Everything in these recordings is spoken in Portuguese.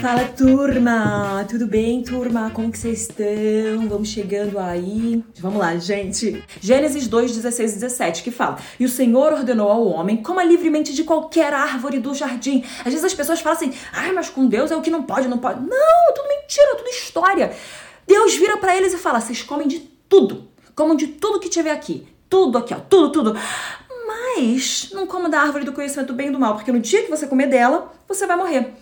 Fala turma, tudo bem turma? Como que vocês estão? Vamos chegando aí. Vamos lá, gente. Gênesis 2, 16 e 17 que fala: E o Senhor ordenou ao homem coma livremente de qualquer árvore do jardim. Às vezes as pessoas falam assim: ai, mas com Deus é o que não pode, não pode. Não, tudo mentira, tudo história. Deus vira para eles e fala: vocês comem de tudo. Comam de tudo que tiver aqui. Tudo aqui, ó. Tudo, tudo. Mas não coma da árvore do conhecimento do bem e do mal, porque no dia que você comer dela, você vai morrer.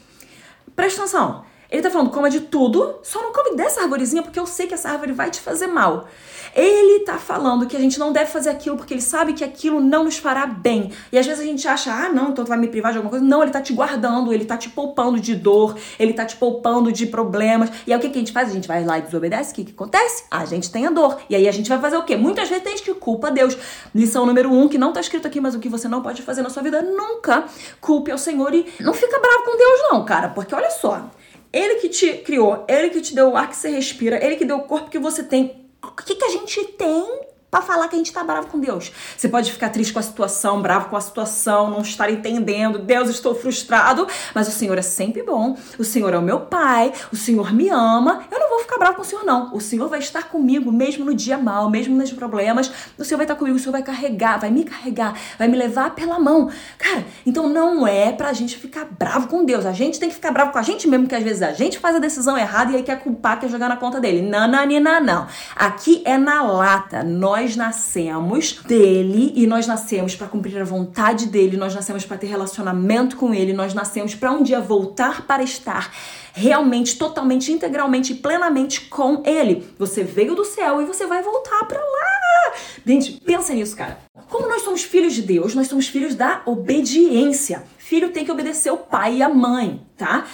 Presta atenção. Ele tá falando, coma de tudo, só não come dessa arvorezinha porque eu sei que essa árvore vai te fazer mal. Ele tá falando que a gente não deve fazer aquilo porque ele sabe que aquilo não nos fará bem. E às vezes a gente acha, ah, não, então tu vai me privar de alguma coisa. Não, ele tá te guardando, ele tá te poupando de dor, ele tá te poupando de problemas. E aí o que, que a gente faz? A gente vai lá e desobedece. O que, que acontece? A gente tem a dor. E aí a gente vai fazer o quê? Muitas vezes tem que culpa Deus. Lição número um, que não tá escrito aqui, mas o que você não pode fazer na sua vida, nunca culpe ao Senhor e não fica bravo com Deus, não, cara. Porque olha só. Ele que te criou, ele que te deu o ar que você respira, ele que deu o corpo que você tem. O que, que a gente tem para falar que a gente tá bravo com Deus. Você pode ficar triste com a situação, bravo com a situação, não estar entendendo, Deus, estou frustrado, mas o Senhor é sempre bom. O Senhor é o meu pai, o Senhor me ama. Eu não vou ficar bravo com o Senhor não. O Senhor vai estar comigo mesmo no dia mal, mesmo nos problemas. O Senhor vai estar comigo, o Senhor vai carregar, vai me carregar, vai me levar pela mão. Cara, então não é pra gente ficar bravo com Deus. A gente tem que ficar bravo com a gente mesmo, que às vezes a gente faz a decisão errada e aí quer culpar, quer jogar na conta dele. Não, não, não, não. Aqui é na lata. Nós nós nascemos dele e nós nascemos para cumprir a vontade dele, nós nascemos para ter relacionamento com ele, nós nascemos para um dia voltar para estar realmente, totalmente, integralmente e plenamente com ele. Você veio do céu e você vai voltar para lá. Gente, pensa nisso, cara. Como nós somos filhos de Deus, nós somos filhos da obediência. Filho tem que obedecer o pai e a mãe, tá?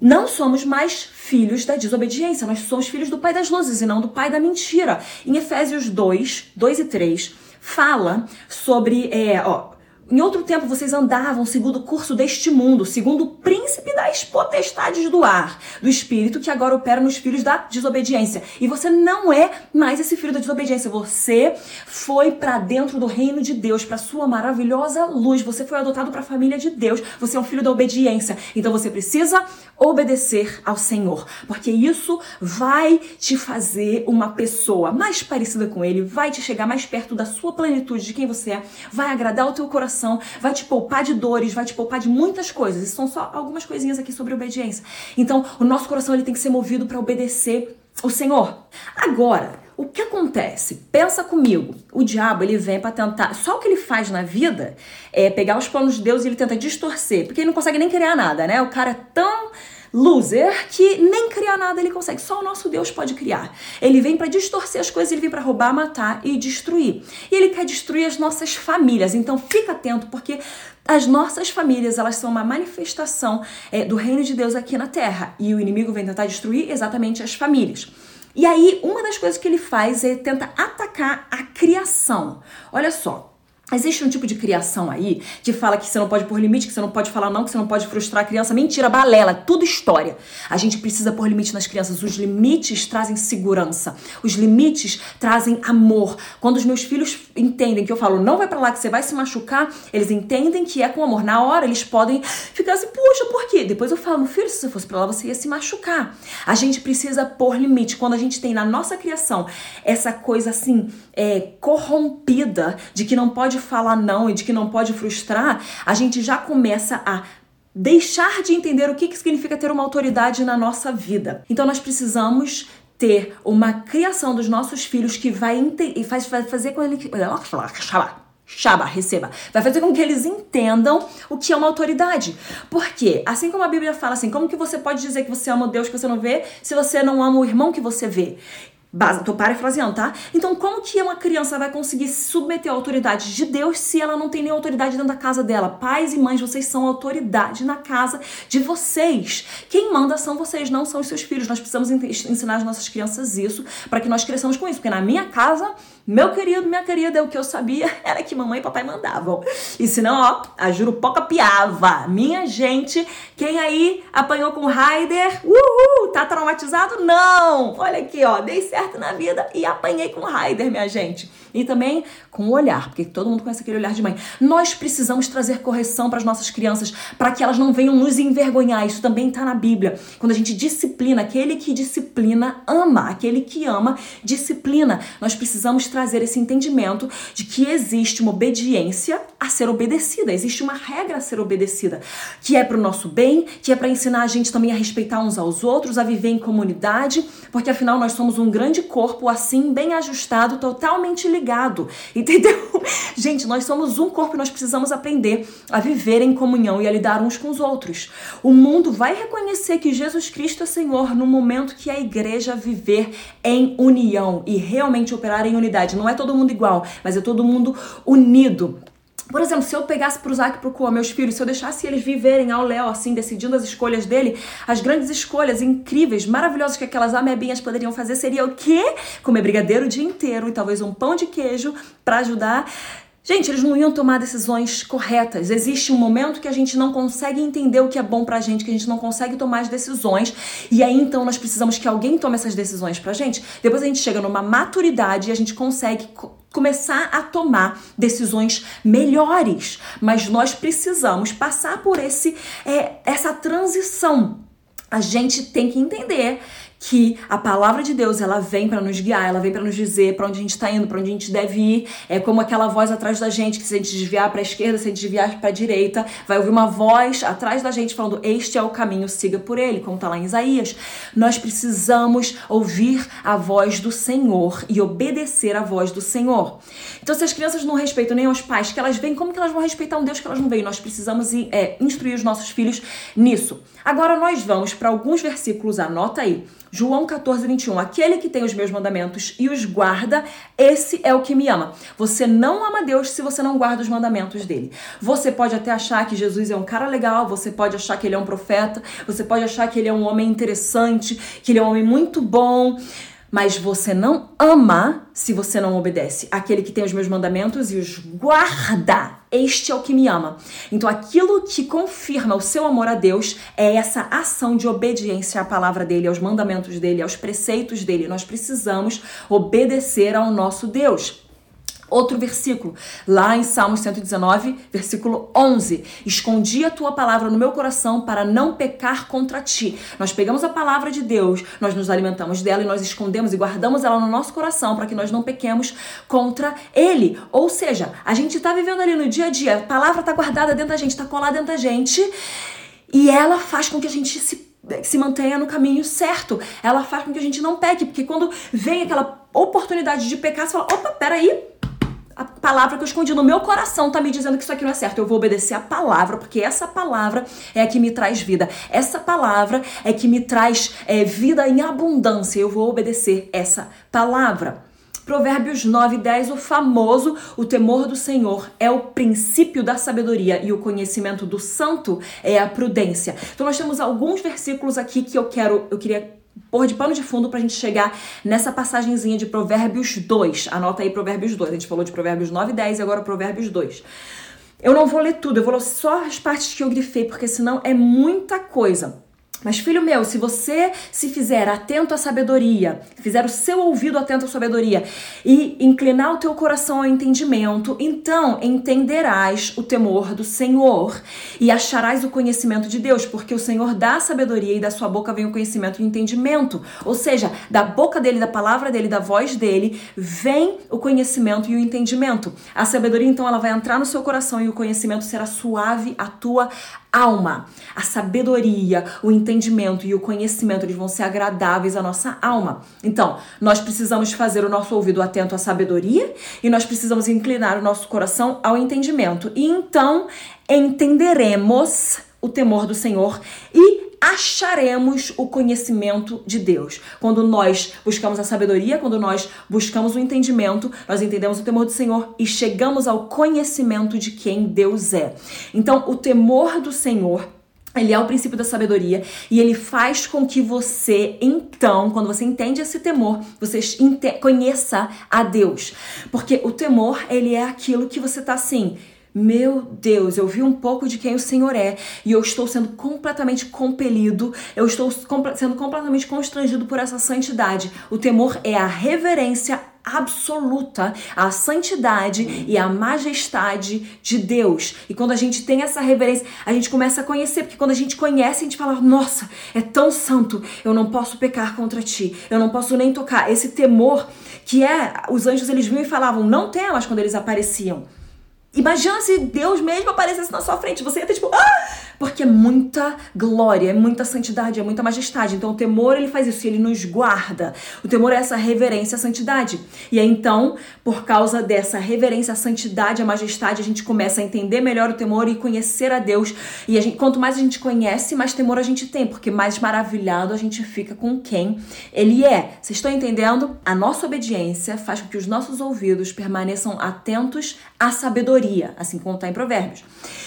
Não somos mais filhos da desobediência, nós somos filhos do pai das luzes e não do pai da mentira. Em Efésios 2, 2 e 3, fala sobre, é, ó, em outro tempo vocês andavam segundo o curso deste mundo, segundo o príncipe das potestades do ar, do espírito que agora opera nos filhos da desobediência. E você não é mais esse filho da desobediência. Você foi para dentro do reino de Deus, para sua maravilhosa luz. Você foi adotado para a família de Deus. Você é um filho da obediência. Então você precisa obedecer ao Senhor, porque isso vai te fazer uma pessoa mais parecida com ele, vai te chegar mais perto da sua plenitude de quem você é, vai agradar o teu coração coração, vai te poupar de dores, vai te poupar de muitas coisas. E são só algumas coisinhas aqui sobre obediência. Então, o nosso coração ele tem que ser movido para obedecer o Senhor. Agora, o que acontece? Pensa comigo. O diabo, ele vem para tentar. Só o que ele faz na vida é pegar os planos de Deus e ele tenta distorcer, porque ele não consegue nem criar nada, né? O cara é tão loser que nem criar nada ele consegue. Só o nosso Deus pode criar. Ele vem para distorcer as coisas, ele vem para roubar, matar e destruir. E ele quer destruir as nossas famílias. Então fica atento porque as nossas famílias elas são uma manifestação é, do reino de Deus aqui na Terra e o inimigo vem tentar destruir exatamente as famílias. E aí, uma das coisas que ele faz é tenta atacar a criação. Olha só, Existe um tipo de criação aí que fala que você não pode pôr limite, que você não pode falar não, que você não pode frustrar a criança. Mentira, balela, tudo história. A gente precisa pôr limite nas crianças. Os limites trazem segurança. Os limites trazem amor. Quando os meus filhos entendem que eu falo não vai para lá que você vai se machucar, eles entendem que é com amor. Na hora eles podem ficar assim, puxa, por quê? Depois eu falo, meu filho, se você fosse para lá você ia se machucar. A gente precisa pôr limite. Quando a gente tem na nossa criação essa coisa assim, é, corrompida de que não pode falar não e de que não pode frustrar, a gente já começa a deixar de entender o que, que significa ter uma autoridade na nossa vida. Então nós precisamos ter uma criação dos nossos filhos que vai, faz, vai fazer com ele. Shaba, receba. Vai fazer com que eles entendam o que é uma autoridade. Porque, assim como a Bíblia fala assim, como que você pode dizer que você ama o Deus que você não vê se você não ama o irmão que você vê? Base, tô parafraseando, tá? Então, como que uma criança vai conseguir se submeter à autoridade de Deus se ela não tem nem autoridade dentro da casa dela? Pais e mães, vocês são autoridade na casa de vocês. Quem manda são vocês, não são os seus filhos. Nós precisamos ensinar as nossas crianças isso para que nós cresçamos com isso. Porque na minha casa, meu querido, minha querida, o que eu sabia era que mamãe e papai mandavam. E senão, ó, a jurupoca piava. Minha gente, quem aí apanhou com Raider? Uhul! Tá traumatizado? Não! Olha aqui, ó, dei certo certo na vida e apanhei com Raider, minha gente. E também com o olhar, porque todo mundo conhece aquele olhar de mãe. Nós precisamos trazer correção para as nossas crianças, para que elas não venham nos envergonhar. Isso também está na Bíblia. Quando a gente disciplina, aquele que disciplina ama, aquele que ama disciplina. Nós precisamos trazer esse entendimento de que existe uma obediência a ser obedecida, existe uma regra a ser obedecida, que é para o nosso bem, que é para ensinar a gente também a respeitar uns aos outros, a viver em comunidade, porque afinal nós somos um grande corpo assim, bem ajustado, totalmente ligado. Entendeu? Gente, nós somos um corpo e nós precisamos aprender a viver em comunhão e a lidar uns com os outros. O mundo vai reconhecer que Jesus Cristo é Senhor no momento que a igreja viver em união e realmente operar em unidade. Não é todo mundo igual, mas é todo mundo unido. Por exemplo, se eu pegasse pro Isaac e pro Coa, meus filhos, se eu deixasse eles viverem ao Léo, assim, decidindo as escolhas dele, as grandes escolhas incríveis, maravilhosas que aquelas amebinhas poderiam fazer seria o quê? Comer brigadeiro o dia inteiro e talvez um pão de queijo para ajudar. Gente, eles não iam tomar decisões corretas. Existe um momento que a gente não consegue entender o que é bom pra gente, que a gente não consegue tomar as decisões, e aí então nós precisamos que alguém tome essas decisões pra gente. Depois a gente chega numa maturidade e a gente consegue começar a tomar decisões melhores. Mas nós precisamos passar por esse é, essa transição. A gente tem que entender que a palavra de Deus ela vem para nos guiar, ela vem para nos dizer para onde a gente está indo, para onde a gente deve ir. É como aquela voz atrás da gente que se a gente desviar para a esquerda, se a gente desviar para a direita, vai ouvir uma voz atrás da gente falando: "Este é o caminho, siga por ele", como está lá em Isaías. Nós precisamos ouvir a voz do Senhor e obedecer a voz do Senhor. Então, se as crianças não respeitam nem os pais que elas vêm, como que elas vão respeitar um Deus que elas não veem? Nós precisamos é, instruir os nossos filhos nisso. Agora nós vamos para alguns versículos, anota aí. João 14, 21. Aquele que tem os meus mandamentos e os guarda, esse é o que me ama. Você não ama Deus se você não guarda os mandamentos dele. Você pode até achar que Jesus é um cara legal, você pode achar que ele é um profeta, você pode achar que ele é um homem interessante, que ele é um homem muito bom. Mas você não ama se você não obedece. Aquele que tem os meus mandamentos e os guarda, este é o que me ama. Então, aquilo que confirma o seu amor a Deus é essa ação de obediência à palavra dele, aos mandamentos dele, aos preceitos dele. Nós precisamos obedecer ao nosso Deus. Outro versículo, lá em Salmos 119, versículo 11: Escondi a tua palavra no meu coração para não pecar contra ti. Nós pegamos a palavra de Deus, nós nos alimentamos dela e nós escondemos e guardamos ela no nosso coração para que nós não pequemos contra ele. Ou seja, a gente está vivendo ali no dia a dia, a palavra está guardada dentro da gente, está colada dentro da gente e ela faz com que a gente se se mantenha no caminho certo. Ela faz com que a gente não peque, porque quando vem aquela oportunidade de pecar, você fala: opa, peraí, a palavra que eu escondi no meu coração tá me dizendo que isso aqui não é certo. Eu vou obedecer a palavra, porque essa palavra é a que me traz vida. Essa palavra é que me traz é, vida em abundância. Eu vou obedecer essa palavra. Provérbios 9, 10, o famoso, o temor do Senhor é o princípio da sabedoria e o conhecimento do santo é a prudência. Então nós temos alguns versículos aqui que eu quero, eu queria pôr de pano de fundo pra gente chegar nessa passagenzinha de Provérbios 2. Anota aí Provérbios 2. A gente falou de Provérbios 9 e 10 e agora Provérbios 2. Eu não vou ler tudo, eu vou ler só as partes que eu grifei, porque senão é muita coisa. Mas, filho meu, se você se fizer atento à sabedoria, fizer o seu ouvido atento à sabedoria e inclinar o teu coração ao entendimento, então entenderás o temor do Senhor e acharás o conhecimento de Deus, porque o Senhor dá a sabedoria e da sua boca vem o conhecimento e o entendimento. Ou seja, da boca dele, da palavra dele, da voz dele, vem o conhecimento e o entendimento. A sabedoria, então, ela vai entrar no seu coração e o conhecimento será suave à tua alma. A sabedoria, o entendimento e o conhecimento eles vão ser agradáveis à nossa alma. Então, nós precisamos fazer o nosso ouvido atento à sabedoria e nós precisamos inclinar o nosso coração ao entendimento. E então entenderemos o temor do Senhor e acharemos o conhecimento de Deus. Quando nós buscamos a sabedoria, quando nós buscamos o entendimento, nós entendemos o temor do Senhor e chegamos ao conhecimento de quem Deus é. Então, o temor do Senhor ele é o princípio da sabedoria e ele faz com que você, então, quando você entende esse temor, você conheça a Deus. Porque o temor, ele é aquilo que você tá assim, meu Deus, eu vi um pouco de quem o Senhor é e eu estou sendo completamente compelido, eu estou sendo completamente constrangido por essa santidade. O temor é a reverência absoluta à santidade e à majestade de Deus. E quando a gente tem essa reverência, a gente começa a conhecer, porque quando a gente conhece, a gente fala: "Nossa, é tão santo, eu não posso pecar contra ti. Eu não posso nem tocar". Esse temor que é os anjos eles vinham e falavam: "Não temas" quando eles apareciam. Imagina se Deus mesmo aparecesse na sua frente. Você ia ter tipo, ah! Porque é muita glória, é muita santidade, é muita majestade. Então o temor ele faz isso, ele nos guarda. O temor é essa reverência à santidade. E aí então, por causa dessa reverência à santidade, à majestade, a gente começa a entender melhor o temor e conhecer a Deus. E a gente, quanto mais a gente conhece, mais temor a gente tem, porque mais maravilhado a gente fica com quem ele é. Vocês estão entendendo? A nossa obediência faz com que os nossos ouvidos permaneçam atentos à sabedoria, assim como está em Provérbios.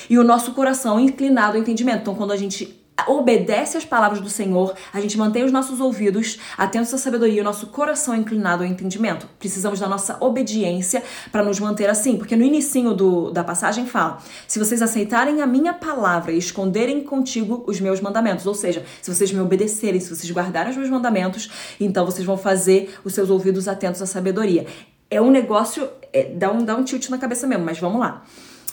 E o nosso coração inclinado entendimento. Então, quando a gente obedece às palavras do Senhor, a gente mantém os nossos ouvidos atentos à sabedoria o nosso coração inclinado ao entendimento. Precisamos da nossa obediência para nos manter assim, porque no início do, da passagem fala: se vocês aceitarem a minha palavra e esconderem contigo os meus mandamentos, ou seja, se vocês me obedecerem, se vocês guardarem os meus mandamentos, então vocês vão fazer os seus ouvidos atentos à sabedoria. É um negócio, é, dá, um, dá um tilt na cabeça mesmo, mas vamos lá.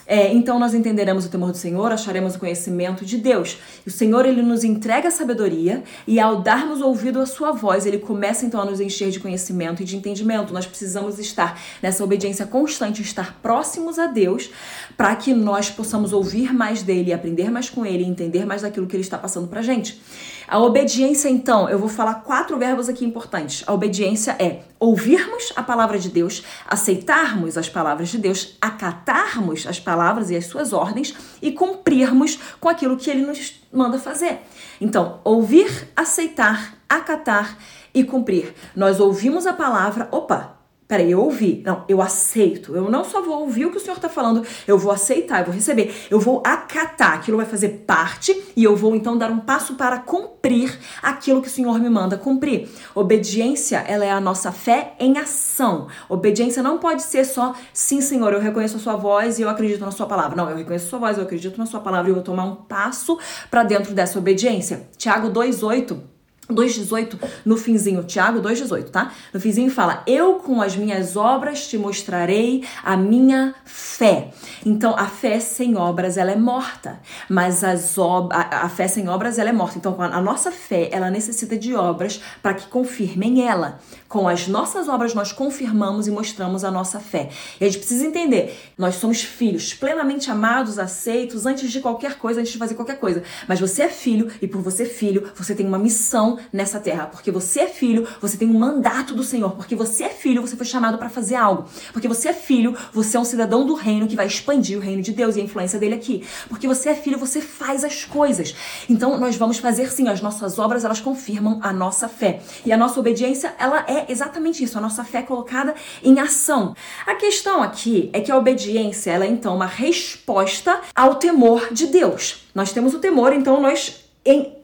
É, então nós entenderemos o temor do Senhor, acharemos o conhecimento de Deus. E o Senhor ele nos entrega a sabedoria e ao darmos ouvido à sua voz, ele começa então a nos encher de conhecimento e de entendimento. Nós precisamos estar nessa obediência constante, estar próximos a Deus, para que nós possamos ouvir mais dele, aprender mais com ele, entender mais daquilo que ele está passando pra gente. A obediência, então, eu vou falar quatro verbos aqui importantes. A obediência é ouvirmos a palavra de Deus, aceitarmos as palavras de Deus, acatarmos as palavras e as suas ordens e cumprirmos com aquilo que ele nos manda fazer. Então, ouvir, aceitar, acatar e cumprir. Nós ouvimos a palavra, opa, Peraí, eu ouvi. Não, eu aceito. Eu não só vou ouvir o que o Senhor está falando, eu vou aceitar, eu vou receber, eu vou acatar. Aquilo vai fazer parte e eu vou então dar um passo para cumprir aquilo que o Senhor me manda cumprir. Obediência, ela é a nossa fé em ação. Obediência não pode ser só, sim, Senhor, eu reconheço a sua voz e eu acredito na sua palavra. Não, eu reconheço a sua voz, eu acredito na sua palavra e eu vou tomar um passo para dentro dessa obediência. Tiago 2,8 2,18 no finzinho, Tiago 2,18, tá? No finzinho fala: Eu com as minhas obras te mostrarei a minha fé. Então, a fé sem obras ela é morta, mas as ob a, a fé sem obras ela é morta. Então, a nossa fé ela necessita de obras para que confirmem ela. Com as nossas obras nós confirmamos e mostramos a nossa fé. E a gente precisa entender: nós somos filhos plenamente amados, aceitos antes de qualquer coisa, antes de fazer qualquer coisa. Mas você é filho e por você filho, você tem uma missão nessa terra. Porque você é filho, você tem um mandato do Senhor. Porque você é filho, você foi chamado para fazer algo. Porque você é filho, você é um cidadão do reino que vai expandir o reino de Deus e a influência dele aqui. Porque você é filho, você faz as coisas. Então nós vamos fazer sim, as nossas obras, elas confirmam a nossa fé. E a nossa obediência, ela é exatamente isso, a nossa fé colocada em ação. A questão aqui é que a obediência, ela é então uma resposta ao temor de Deus. Nós temos o temor, então nós em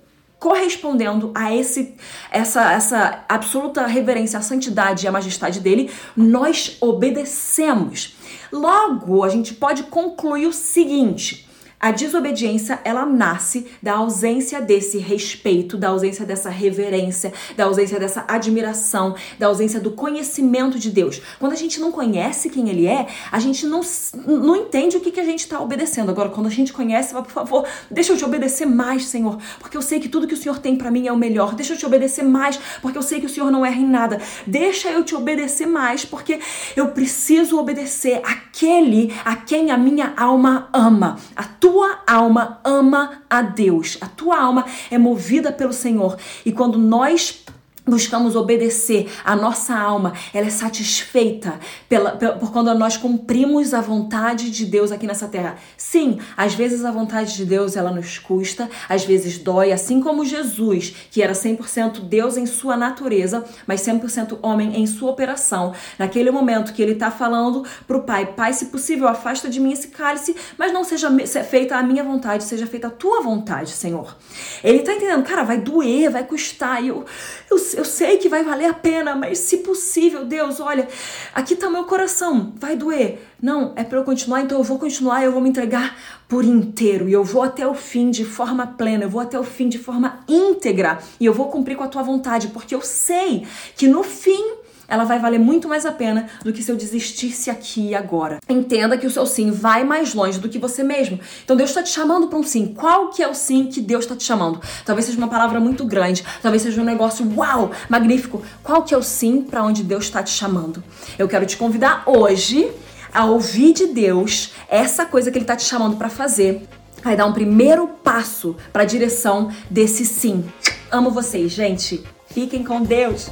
correspondendo a esse essa essa absoluta reverência à santidade e à majestade dele, nós obedecemos. Logo, a gente pode concluir o seguinte: a desobediência, ela nasce da ausência desse respeito, da ausência dessa reverência, da ausência dessa admiração, da ausência do conhecimento de Deus. Quando a gente não conhece quem Ele é, a gente não, não entende o que, que a gente está obedecendo. Agora, quando a gente conhece, por favor, deixa eu te obedecer mais, Senhor, porque eu sei que tudo que o Senhor tem para mim é o melhor. Deixa eu te obedecer mais, porque eu sei que o Senhor não erra em nada. Deixa eu te obedecer mais, porque eu preciso obedecer aquele a quem a minha alma ama. A tua alma ama a Deus, a tua alma é movida pelo Senhor. E quando nós buscamos obedecer, a nossa alma, ela é satisfeita pela, pela, por quando nós cumprimos a vontade de Deus aqui nessa terra. Sim, às vezes a vontade de Deus ela nos custa, às vezes dói, assim como Jesus, que era 100% Deus em sua natureza, mas 100% homem em sua operação. Naquele momento que ele está falando para o Pai, Pai, se possível, afasta de mim esse cálice, mas não seja feita a minha vontade, seja feita a tua vontade, Senhor. Ele está entendendo, cara, vai doer, vai custar, eu, eu eu sei que vai valer a pena, mas se possível, Deus, olha, aqui o meu coração, vai doer. Não, é para eu continuar, então eu vou continuar, eu vou me entregar por inteiro e eu vou até o fim de forma plena, eu vou até o fim de forma íntegra e eu vou cumprir com a tua vontade, porque eu sei que no fim ela vai valer muito mais a pena do que se eu desistisse aqui e agora. Entenda que o seu sim vai mais longe do que você mesmo. Então Deus está te chamando para um sim. Qual que é o sim que Deus está te chamando? Talvez seja uma palavra muito grande, talvez seja um negócio uau, magnífico. Qual que é o sim para onde Deus está te chamando? Eu quero te convidar hoje a ouvir de Deus essa coisa que ele está te chamando para fazer. Vai dar um primeiro passo para a direção desse sim. Amo vocês, gente. Fiquem com Deus.